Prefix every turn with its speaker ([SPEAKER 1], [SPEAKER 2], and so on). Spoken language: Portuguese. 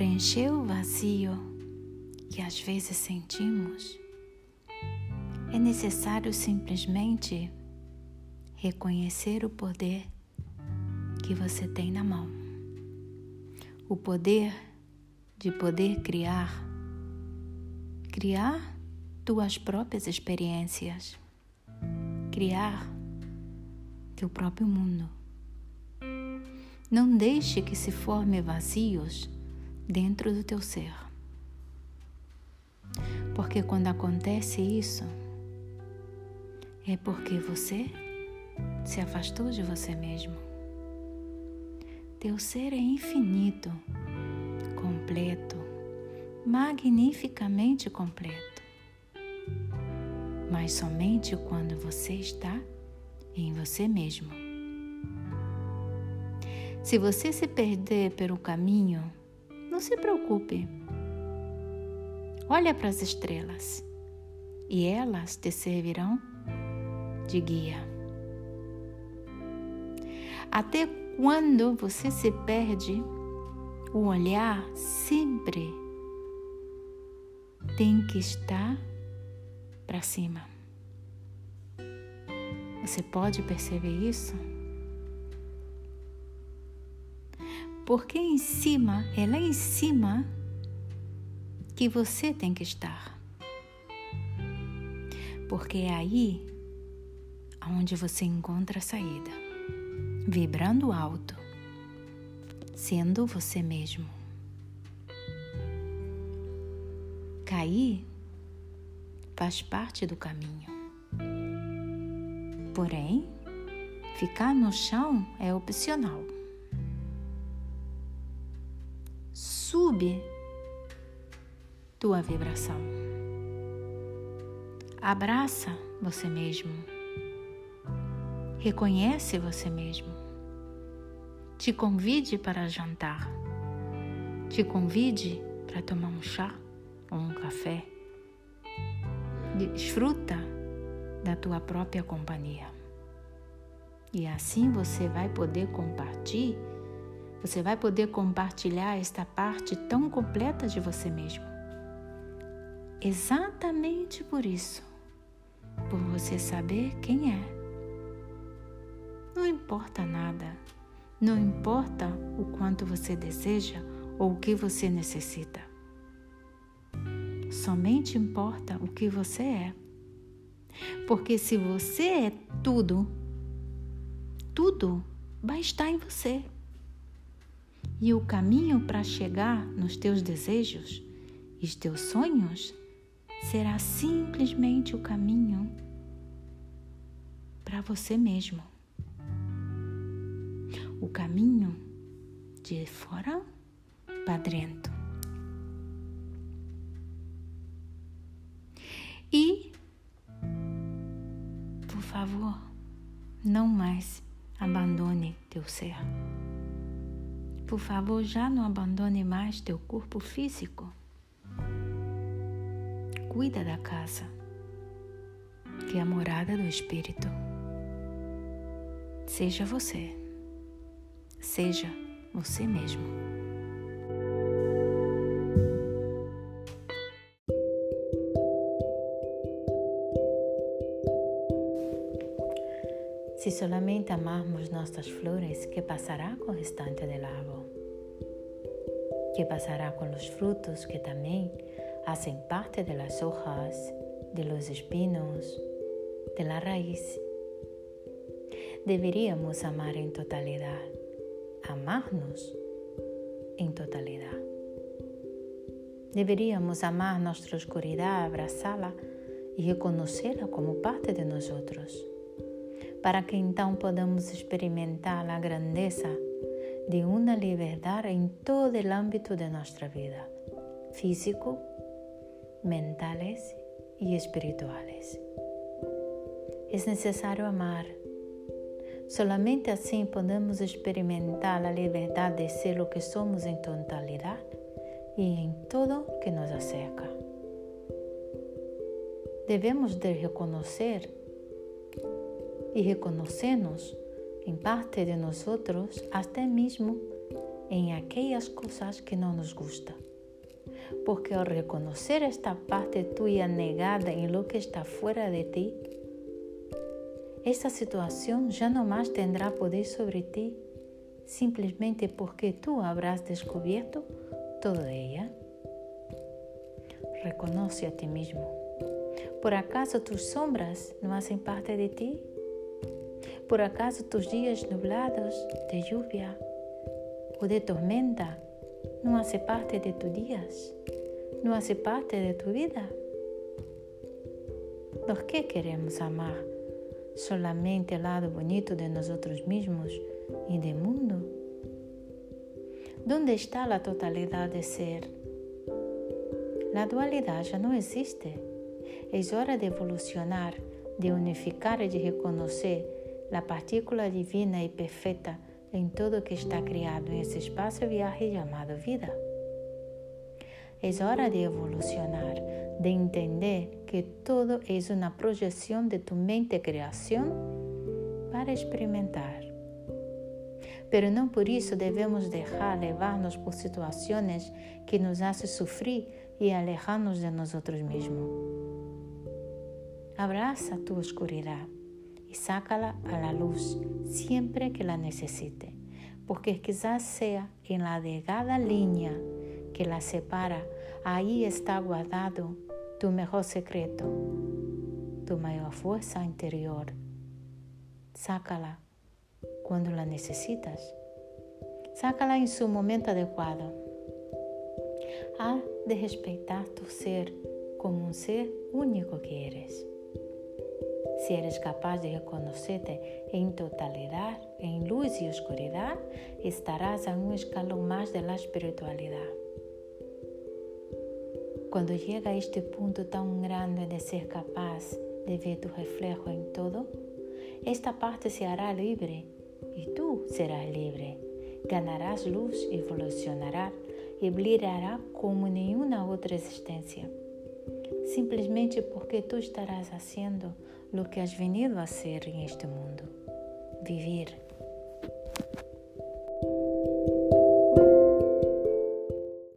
[SPEAKER 1] preencher o vazio que às vezes sentimos, é necessário simplesmente reconhecer o poder que você tem na mão. O poder de poder criar, criar tuas próprias experiências, criar teu próprio mundo. Não deixe que se forme vazios dentro do teu ser. Porque quando acontece isso, é porque você se afastou de você mesmo. Teu ser é infinito, completo, magnificamente completo. Mas somente quando você está em você mesmo. Se você se perder pelo caminho, não se preocupe. Olha para as estrelas e elas te servirão de guia. Até quando você se perde, o olhar sempre tem que estar para cima. Você pode perceber isso? Porque em cima, é lá em cima que você tem que estar. Porque é aí onde você encontra a saída, vibrando alto, sendo você mesmo. Cair faz parte do caminho. Porém, ficar no chão é opcional. Sube tua vibração. Abraça você mesmo. Reconhece você mesmo. Te convide para jantar. Te convide para tomar um chá ou um café. Desfruta da tua própria companhia. E assim você vai poder compartilhar, você vai poder compartilhar esta parte tão completa de você mesmo. Exatamente por isso, por você saber quem é. Não importa nada, não importa o quanto você deseja ou o que você necessita. Somente importa o que você é. Porque se você é tudo, tudo vai estar em você. E o caminho para chegar nos teus desejos e teus sonhos será simplesmente o caminho para você mesmo. O caminho de fora para dentro. E favor, não mais abandone teu ser. Por favor, já não abandone mais teu corpo físico. Cuida da casa, que é a morada do Espírito. Seja você. Seja você mesmo. Solamente amarmos nossas flores, que passará com o restante do árbol? Que passará com os frutos que também fazem parte das hojas, de los espinos, de la raíz? Deveríamos amar em totalidade, amar-nos em totalidade. Deveríamos amar nossa escuridão, abraçá-la e reconhecê-la como parte de nós outros para que então podamos experimentar a grandeza de uma liberdade em todo o âmbito de nossa vida, físico, mentais e espirituais. É necessário amar. Solamente assim podemos experimentar a liberdade de ser o que somos em totalidade e em tudo que nos acerca. Devemos de reconhecer e reconhecemos em parte de nós, até mesmo em aquelas coisas que não nos gustam. Porque ao reconhecer esta parte tua negada em lo que está fora de ti, esta situação já não mais terá poder sobre ti, simplesmente porque tu habrás descoberto toda ela. Reconoce a ti mesmo. Por acaso tus sombras não fazem parte de ti? Por acaso tus dias nublados de lluvia ou de tormenta não fazem parte de tus dias? Não fazem parte de tu vida? Por que queremos amar solamente o lado bonito de nós mesmos e do mundo? Onde está a totalidade de ser? A dualidade já não existe. É hora de evolucionar, de unificar e de reconhecer a partícula divina e perfeita em tudo que está criado nesse espaço viagem chamado vida. É hora de evolucionar, de entender que todo é uma projeção de tu mente criação para experimentar. Pero não por isso devemos deixar levar-nos por situações que nos fazem sofrer e alejar-nos de nós mesmos. Abraça tu oscuridade e sácala a la luz sempre que la necessite, porque quizás sea en la delgada línea que la separa, ahí está guardado tu mejor secreto, tu maior força interior. Sácala quando la necessitas. Sácala em seu momento adequado. Há de respeitar tu ser como um ser único que eres. Se eres capaz de reconhecer-te em totalidade, em luz e oscuridade, estarás a um escalão mais da espiritualidade. Quando chega a este ponto tão grande de ser capaz de ver tu reflejo em todo, esta parte se hará livre e tu serás livre. Ganarás luz, evolucionarás e brilhará como nenhuma outra existência. Simplesmente porque tu estarás fazendo o que has venido a ser em este mundo. Viver